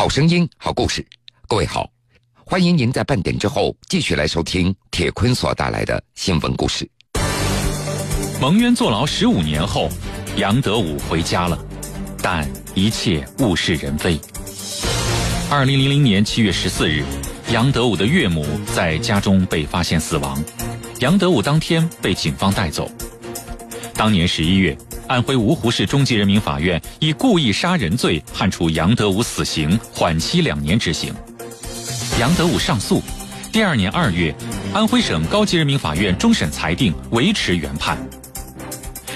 好声音，好故事，各位好，欢迎您在半点之后继续来收听铁坤所带来的新闻故事。蒙冤坐牢十五年后，杨德武回家了，但一切物是人非。二零零零年七月十四日，杨德武的岳母在家中被发现死亡，杨德武当天被警方带走。当年十一月。安徽芜湖市中级人民法院以故意杀人罪判处杨德武死刑，缓期两年执行。杨德武上诉，第二年二月，安徽省高级人民法院终审裁定维持原判。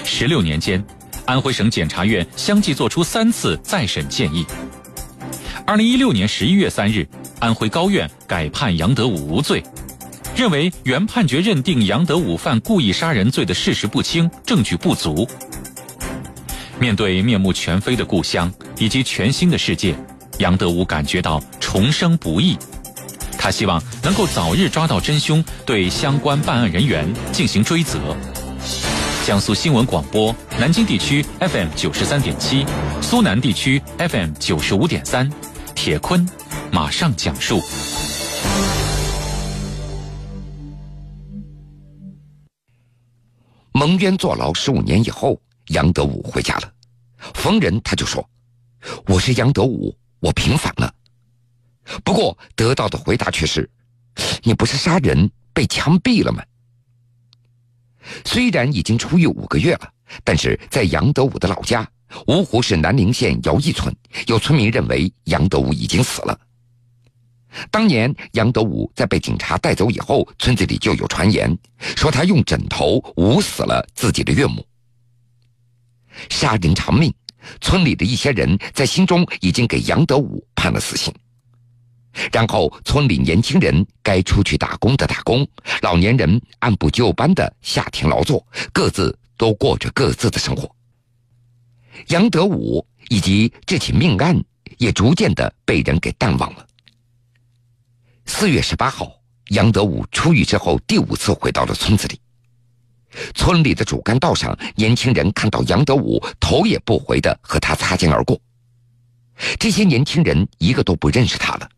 十六年间，安徽省检察院相继作出三次再审建议。二零一六年十一月三日，安徽高院改判杨德武无罪，认为原判决认定杨德武犯故意杀人罪的事实不清，证据不足。面对面目全非的故乡以及全新的世界，杨德武感觉到重生不易。他希望能够早日抓到真凶，对相关办案人员进行追责。江苏新闻广播南京地区 FM 九十三点七，苏南地区 FM 九十五点三，铁坤马上讲述。蒙冤坐牢十五年以后。杨德武回家了，逢人他就说：“我是杨德武，我平反了。”不过得到的回答却是：“你不是杀人被枪毙了吗？”虽然已经出狱五个月了，但是在杨德武的老家芜湖市南陵县姚义村，有村民认为杨德武已经死了。当年杨德武在被警察带走以后，村子里就有传言说他用枕头捂死了自己的岳母。杀人偿命，村里的一些人在心中已经给杨德武判了死刑。然后，村里年轻人该出去打工的打工，老年人按部就班的下田劳作，各自都过着各自的生活。杨德武以及这起命案也逐渐的被人给淡忘了。四月十八号，杨德武出狱之后第五次回到了村子里。村里的主干道上，年轻人看到杨德武头也不回的和他擦肩而过。这些年轻人一个都不认识他了。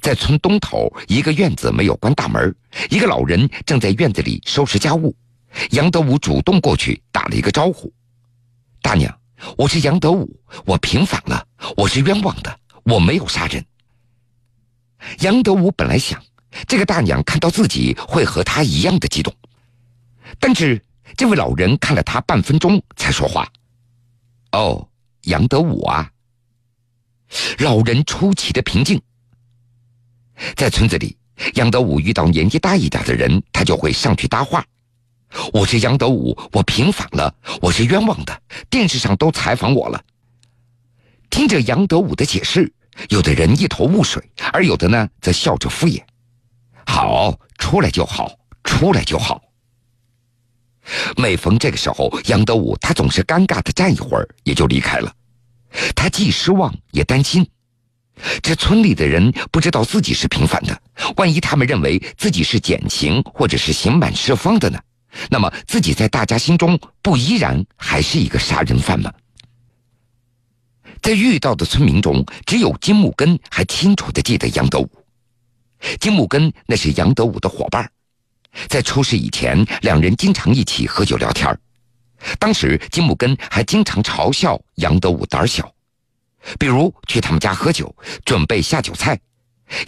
在村东头一个院子没有关大门，一个老人正在院子里收拾家务。杨德武主动过去打了一个招呼：“大娘，我是杨德武，我平反了，我是冤枉的，我没有杀人。”杨德武本来想，这个大娘看到自己会和他一样的激动。但是这位老人看了他半分钟，才说话：“哦，杨德武啊。”老人出奇的平静。在村子里，杨德武遇到年纪大一点的人，他就会上去搭话：“我是杨德武，我平反了，我是冤枉的，电视上都采访我了。”听着杨德武的解释，有的人一头雾水，而有的呢，则笑着敷衍：“好，出来就好，出来就好。”每逢这个时候，杨德武他总是尴尬的站一会儿，也就离开了。他既失望也担心，这村里的人不知道自己是平反的，万一他们认为自己是减刑或者是刑满释放的呢？那么自己在大家心中不依然还是一个杀人犯吗？在遇到的村民中，只有金木根还清楚的记得杨德武。金木根那是杨德武的伙伴。在出事以前，两人经常一起喝酒聊天当时金木根还经常嘲笑杨德武胆小，比如去他们家喝酒，准备下酒菜，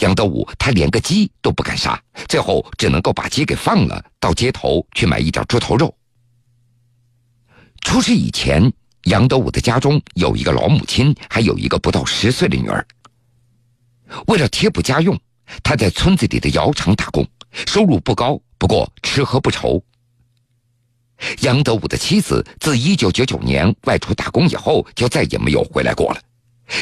杨德武他连个鸡都不敢杀，最后只能够把鸡给放了，到街头去买一点猪头肉。出事以前，杨德武的家中有一个老母亲，还有一个不到十岁的女儿。为了贴补家用，他在村子里的窑厂打工，收入不高。不过吃喝不愁。杨德武的妻子自一九九九年外出打工以后，就再也没有回来过了。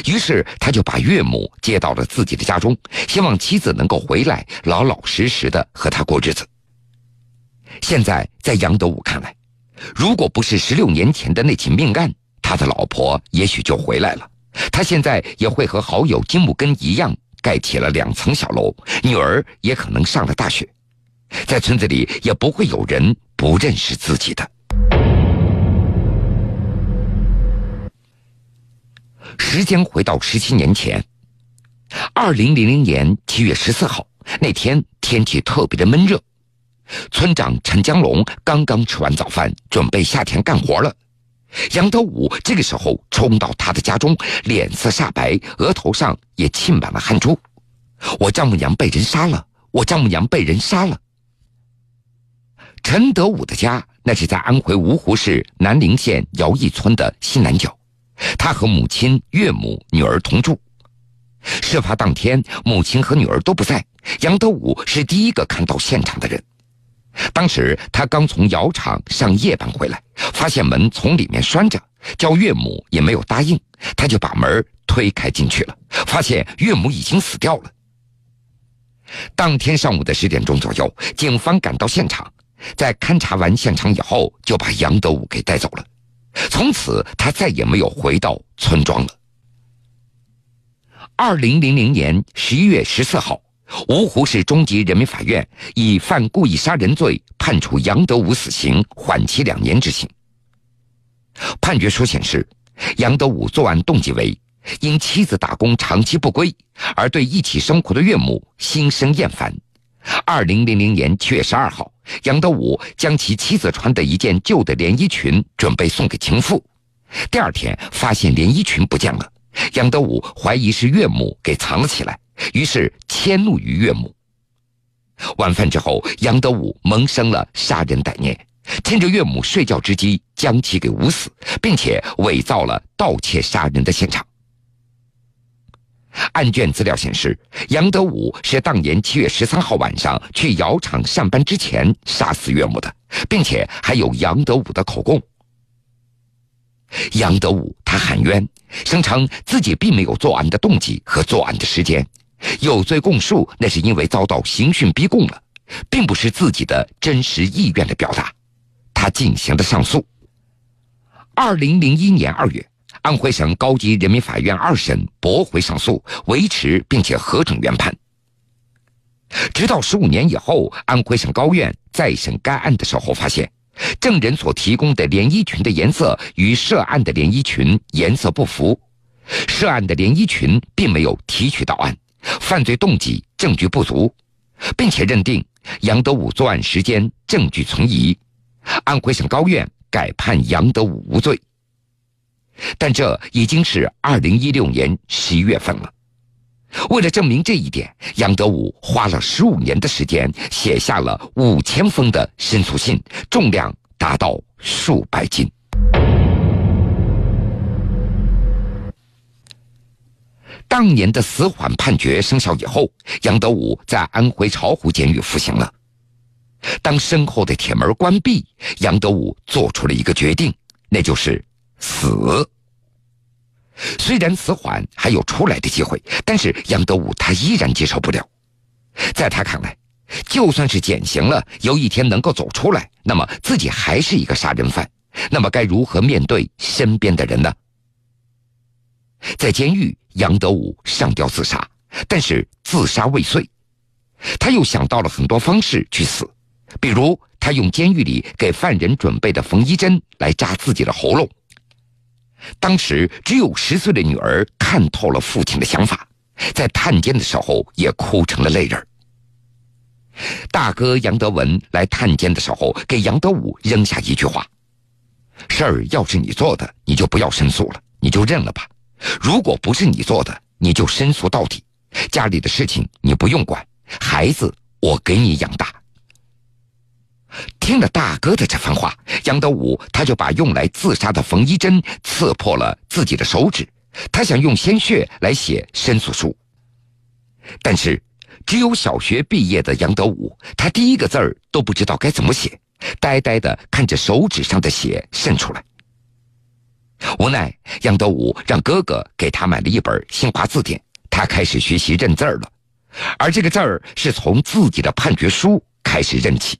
于是他就把岳母接到了自己的家中，希望妻子能够回来，老老实实的和他过日子。现在在杨德武看来，如果不是十六年前的那起命案，他的老婆也许就回来了，他现在也会和好友金木根一样盖起了两层小楼，女儿也可能上了大学。在村子里也不会有人不认识自己的。时间回到十七年前，二零零零年七月十四号那天，天气特别的闷热。村长陈江龙刚刚吃完早饭，准备下田干活了。杨德武这个时候冲到他的家中，脸色煞白，额头上也沁满了汗珠。我丈母娘被人杀了！我丈母娘被人杀了！陈德武的家那是在安徽芜湖市南陵县姚义村的西南角，他和母亲、岳母、女儿同住。事发当天，母亲和女儿都不在，杨德武是第一个看到现场的人。当时他刚从窑厂上夜班回来，发现门从里面拴着，叫岳母也没有答应，他就把门推开进去了，发现岳母已经死掉了。当天上午的十点钟左右，警方赶到现场，在勘察完现场以后，就把杨德武给带走了。从此，他再也没有回到村庄了。二零零零年十一月十四号。芜湖市中级人民法院以犯故意杀人罪判处杨德武死刑，缓期两年执行。判决书显示，杨德武作案动机为因妻子打工长期不归，而对一起生活的岳母心生厌烦。二零零零年七月十二号，杨德武将其妻子穿的一件旧的连衣裙准备送给情妇，第二天发现连衣裙不见了，杨德武怀疑是岳母给藏了起来。于是迁怒于岳母。晚饭之后，杨德武萌生了杀人歹念，趁着岳母睡觉之机将其给捂死，并且伪造了盗窃杀人的现场。案卷资料显示，杨德武是当年七月十三号晚上去窑厂上班之前杀死岳母的，并且还有杨德武的口供。杨德武他喊冤，声称自己并没有作案的动机和作案的时间。有罪供述，那是因为遭到刑讯逼供了，并不是自己的真实意愿的表达。他进行了上诉。二零零一年二月，安徽省高级人民法院二审驳回上诉，维持并且核准原判。直到十五年以后，安徽省高院再审该案的时候，发现证人所提供的连衣裙的颜色与涉案的连衣裙颜色不符，涉案的连衣裙并没有提取到案。犯罪动机证据不足，并且认定杨德武作案时间证据存疑，安徽省高院改判杨德武无罪。但这已经是二零一六年十一月份了。为了证明这一点，杨德武花了十五年的时间，写下了五千封的申诉信，重量达到数百斤。当年的死缓判决生效以后，杨德武在安徽巢湖监狱服刑了。当身后的铁门关闭，杨德武做出了一个决定，那就是死。虽然死缓还有出来的机会，但是杨德武他依然接受不了。在他看来，就算是减刑了，有一天能够走出来，那么自己还是一个杀人犯，那么该如何面对身边的人呢？在监狱，杨德武上吊自杀，但是自杀未遂，他又想到了很多方式去死，比如他用监狱里给犯人准备的缝衣针来扎自己的喉咙。当时只有十岁的女儿看透了父亲的想法，在探监的时候也哭成了泪人。大哥杨德文来探监的时候，给杨德武扔下一句话：“事儿要是你做的，你就不要申诉了，你就认了吧。”如果不是你做的，你就申诉到底。家里的事情你不用管，孩子我给你养大。听了大哥的这番话，杨德武他就把用来自杀的缝衣针刺破了自己的手指，他想用鲜血来写申诉书。但是，只有小学毕业的杨德武，他第一个字儿都不知道该怎么写，呆呆的看着手指上的血渗出来。无奈，杨德武让哥哥给他买了一本新华字典，他开始学习认字儿了。而这个字儿是从自己的判决书开始认起。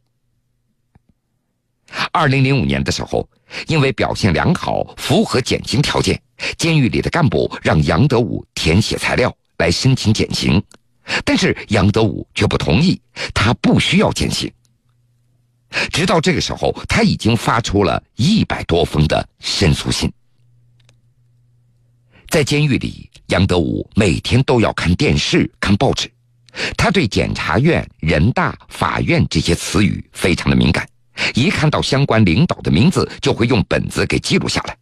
二零零五年的时候，因为表现良好，符合减刑条件，监狱里的干部让杨德武填写材料来申请减刑，但是杨德武却不同意，他不需要减刑。直到这个时候，他已经发出了一百多封的申诉信。在监狱里，杨德武每天都要看电视、看报纸。他对检察院、人大、法院这些词语非常的敏感，一看到相关领导的名字，就会用本子给记录下来。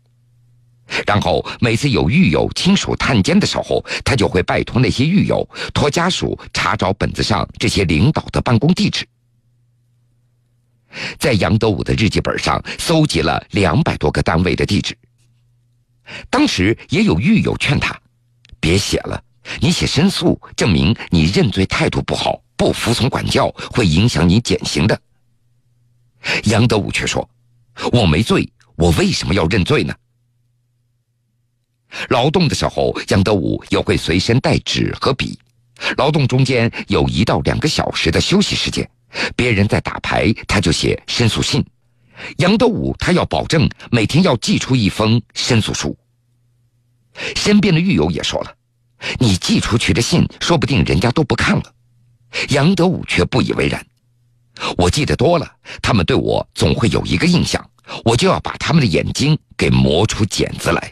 然后每次有狱友亲属探监的时候，他就会拜托那些狱友托家属查找本子上这些领导的办公地址。在杨德武的日记本上搜集了两百多个单位的地址。当时也有狱友劝他，别写了，你写申诉，证明你认罪态度不好，不服从管教，会影响你减刑的。杨德武却说：“我没罪，我为什么要认罪呢？”劳动的时候，杨德武也会随身带纸和笔。劳动中间有一到两个小时的休息时间，别人在打牌，他就写申诉信。杨德武他要保证每天要寄出一封申诉书。身边的狱友也说了：“你寄出去的信，说不定人家都不看了。”杨德武却不以为然：“我记得多了，他们对我总会有一个印象，我就要把他们的眼睛给磨出茧子来。”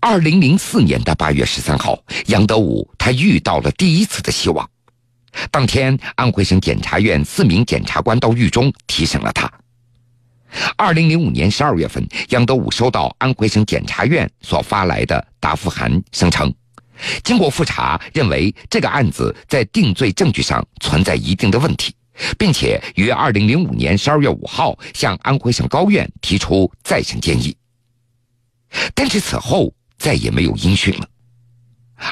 二零零四年的八月十三号，杨德武他遇到了第一次的希望。当天，安徽省检察院四名检察官到狱中提审了他。二零零五年十二月份，杨德武收到安徽省检察院所发来的答复函，声称，经过复查，认为这个案子在定罪证据上存在一定的问题，并且于二零零五年十二月五号向安徽省高院提出再审建议。但是此后再也没有音讯了。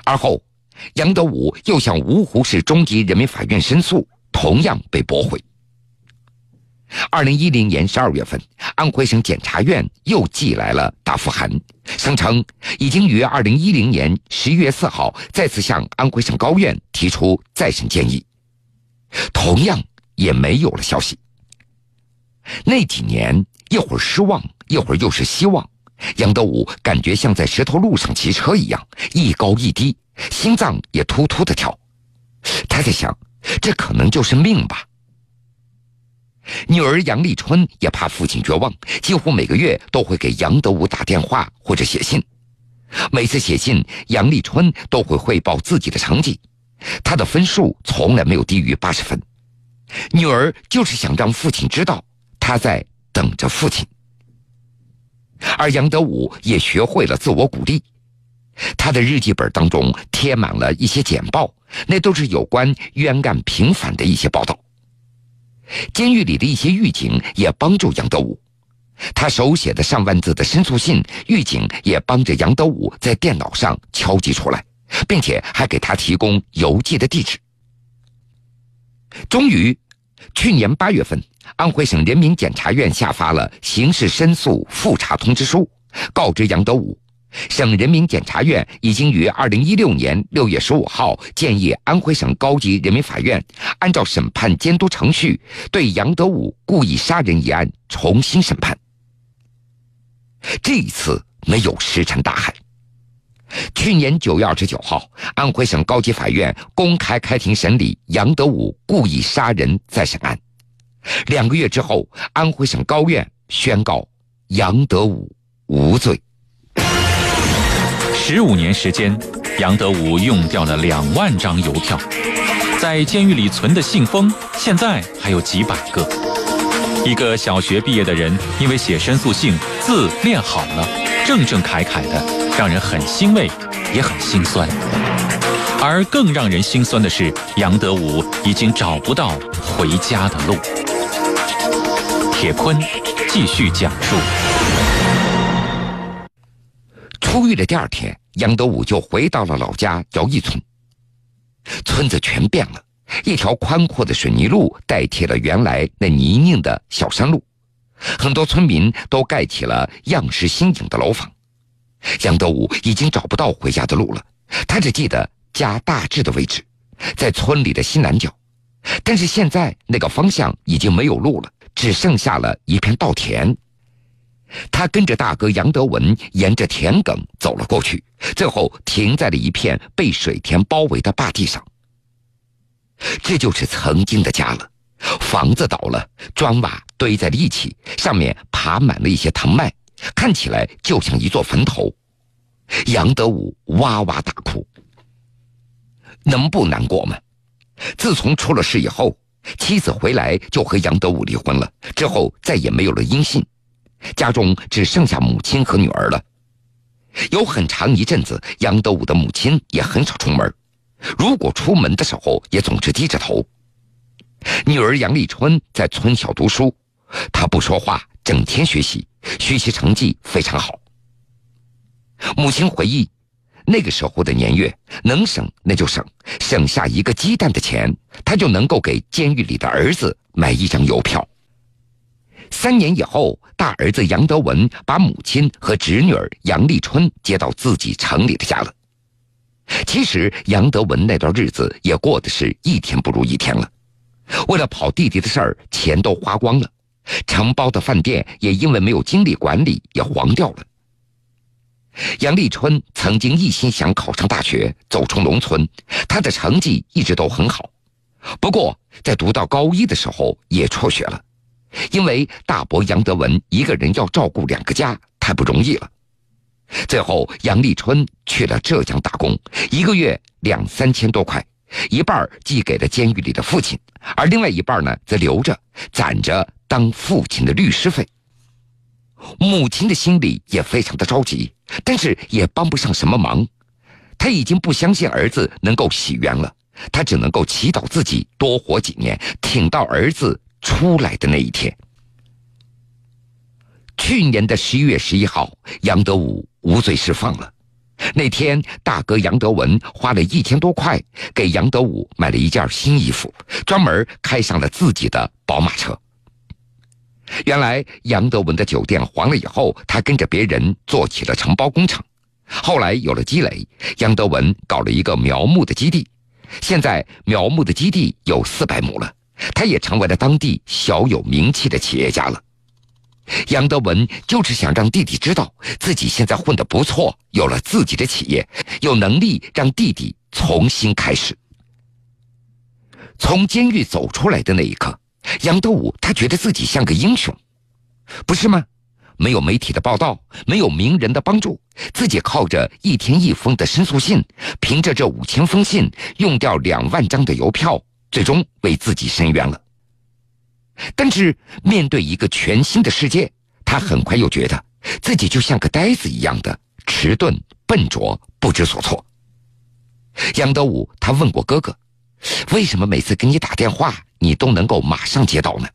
而后。杨德武又向芜湖市中级人民法院申诉，同样被驳回。二零一零年十二月份，安徽省检察院又寄来了答复函，声称已经于二零一零年十一月四号再次向安徽省高院提出再审建议，同样也没有了消息。那几年，一会儿失望，一会儿又是希望，杨德武感觉像在石头路上骑车一样，一高一低。心脏也突突的跳，他在想，这可能就是命吧。女儿杨丽春也怕父亲绝望，几乎每个月都会给杨德武打电话或者写信。每次写信，杨丽春都会汇报自己的成绩，他的分数从来没有低于八十分。女儿就是想让父亲知道，她在等着父亲。而杨德武也学会了自我鼓励。他的日记本当中贴满了一些简报，那都是有关冤案平反的一些报道。监狱里的一些狱警也帮助杨德武，他手写的上万字的申诉信，狱警也帮着杨德武在电脑上敲击出来，并且还给他提供邮寄的地址。终于，去年八月份，安徽省人民检察院下发了刑事申诉复查通知书，告知杨德武。省人民检察院已经于二零一六年六月十五号建议安徽省高级人民法院按照审判监督程序，对杨德武故意杀人一案重新审判。这一次没有石沉大海。去年九月二十九号，安徽省高级法院公开开庭审理杨德武故意杀人再审案。两个月之后，安徽省高院宣告杨德武无罪。十五年时间，杨德武用掉了两万张邮票，在监狱里存的信封现在还有几百个。一个小学毕业的人，因为写申诉信字练好了，正正楷楷的，让人很欣慰，也很心酸。而更让人心酸的是，杨德武已经找不到回家的路。铁坤继续讲述。出狱的第二天，杨德武就回到了老家姚义村。村子全变了，一条宽阔的水泥路代替了原来那泥泞的小山路，很多村民都盖起了样式新颖的楼房。杨德武已经找不到回家的路了，他只记得家大致的位置，在村里的西南角，但是现在那个方向已经没有路了，只剩下了一片稻田。他跟着大哥杨德文沿着田埂走了过去，最后停在了一片被水田包围的坝地上。这就是曾经的家了，房子倒了，砖瓦堆在了一起，上面爬满了一些藤蔓，看起来就像一座坟头。杨德武哇哇大哭，能不难过吗？自从出了事以后，妻子回来就和杨德武离婚了，之后再也没有了音信，家中只剩下母亲和女儿了。有很长一阵子，杨德武的母亲也很少出门，如果出门的时候，也总是低着头。女儿杨丽春在村小读书，她不说话，整天学习，学习成绩非常好。母亲回忆，那个时候的年月，能省那就省，省下一个鸡蛋的钱，她就能够给监狱里的儿子买一张邮票。三年以后，大儿子杨德文把母亲和侄女儿杨丽春接到自己城里的家了。其实，杨德文那段日子也过得是一天不如一天了。为了跑弟弟的事儿，钱都花光了，承包的饭店也因为没有精力管理，也黄掉了。杨丽春曾经一心想考上大学，走出农村，她的成绩一直都很好。不过，在读到高一的时候也辍学了，因为大伯杨德文一个人要照顾两个家，太不容易了。最后，杨立春去了浙江打工，一个月两三千多块，一半寄给了监狱里的父亲，而另外一半呢，则留着攒着当父亲的律师费。母亲的心里也非常的着急，但是也帮不上什么忙。他已经不相信儿子能够洗冤了，他只能够祈祷自己多活几年，挺到儿子出来的那一天。去年的十一月十一号，杨德武无罪释放了。那天，大哥杨德文花了一千多块给杨德武买了一件新衣服，专门开上了自己的宝马车。原来杨德文的酒店黄了以后，他跟着别人做起了承包工程。后来有了积累，杨德文搞了一个苗木的基地。现在苗木的基地有四百亩了，他也成为了当地小有名气的企业家了。杨德文就是想让弟弟知道自己现在混得不错，有了自己的企业，有能力让弟弟重新开始。从监狱走出来的那一刻。杨德武，他觉得自己像个英雄，不是吗？没有媒体的报道，没有名人的帮助，自己靠着一天一封的申诉信，凭着这五千封信，用掉两万张的邮票，最终为自己伸冤了。但是面对一个全新的世界，他很快又觉得自己就像个呆子一样的迟钝、笨拙、不知所措。杨德武，他问过哥哥。为什么每次给你打电话，你都能够马上接到呢？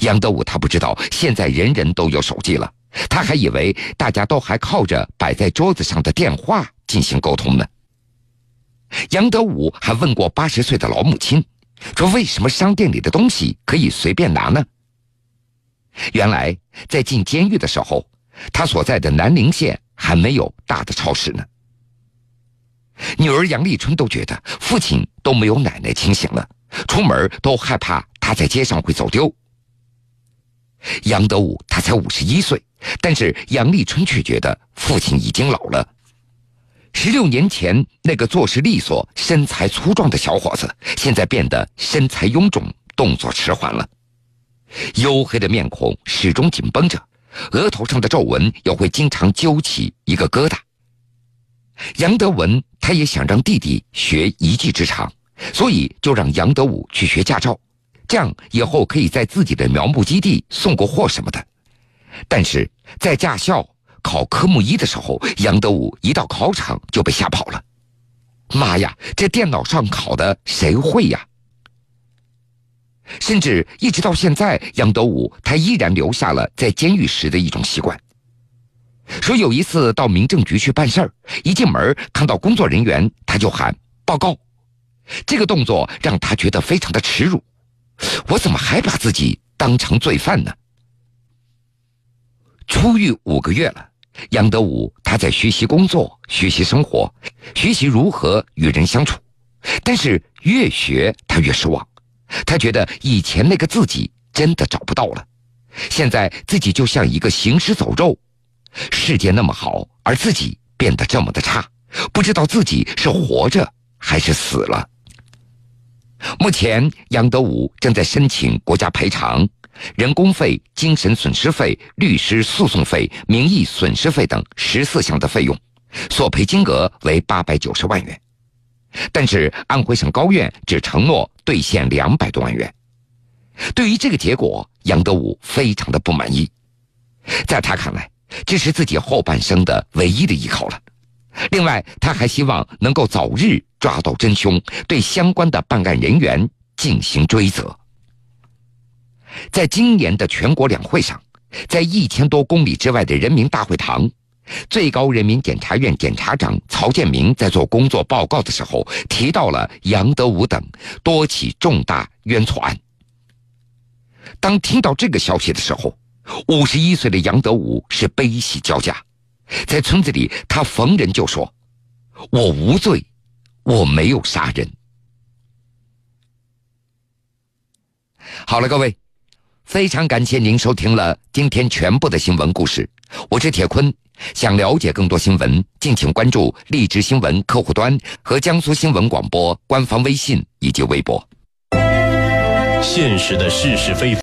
杨德武他不知道，现在人人都有手机了，他还以为大家都还靠着摆在桌子上的电话进行沟通呢。杨德武还问过八十岁的老母亲，说为什么商店里的东西可以随便拿呢？原来在进监狱的时候，他所在的南陵县还没有大的超市呢。女儿杨丽春都觉得父亲都没有奶奶清醒了，出门都害怕他在街上会走丢。杨德武他才五十一岁，但是杨丽春却觉得父亲已经老了。十六年前那个做事利索、身材粗壮的小伙子，现在变得身材臃肿、动作迟缓了，黝黑的面孔始终紧绷着，额头上的皱纹又会经常揪起一个疙瘩。杨德文他也想让弟弟学一技之长，所以就让杨德武去学驾照，这样以后可以在自己的苗木基地送过货什么的。但是在驾校考科目一的时候，杨德武一到考场就被吓跑了。妈呀，这电脑上考的谁会呀？甚至一直到现在，杨德武他依然留下了在监狱时的一种习惯。说有一次到民政局去办事儿，一进门看到工作人员，他就喊报告。这个动作让他觉得非常的耻辱。我怎么还把自己当成罪犯呢？出狱五个月了，杨德武他在学习工作、学习生活、学习如何与人相处，但是越学他越失望。他觉得以前那个自己真的找不到了，现在自己就像一个行尸走肉。世界那么好，而自己变得这么的差，不知道自己是活着还是死了。目前，杨德武正在申请国家赔偿，人工费、精神损失费、律师诉讼费、名誉损失费等十四项的费用，索赔金额为八百九十万元。但是安徽省高院只承诺兑现两百多万元。对于这个结果，杨德武非常的不满意。在他看来，这是自己后半生的唯一的依靠了。另外，他还希望能够早日抓到真凶，对相关的办案人员进行追责。在今年的全国两会上，在一千多公里之外的人民大会堂，最高人民检察院检察长曹建明在做工作报告的时候，提到了杨德武等多起重大冤错案。当听到这个消息的时候，五十一岁的杨德武是悲喜交加。在村子里，他逢人就说：“我无罪，我没有杀人。”好了，各位，非常感谢您收听了今天全部的新闻故事。我是铁坤，想了解更多新闻，敬请关注荔枝新闻客户端和江苏新闻广播官方微信以及微博。现实的是是非非。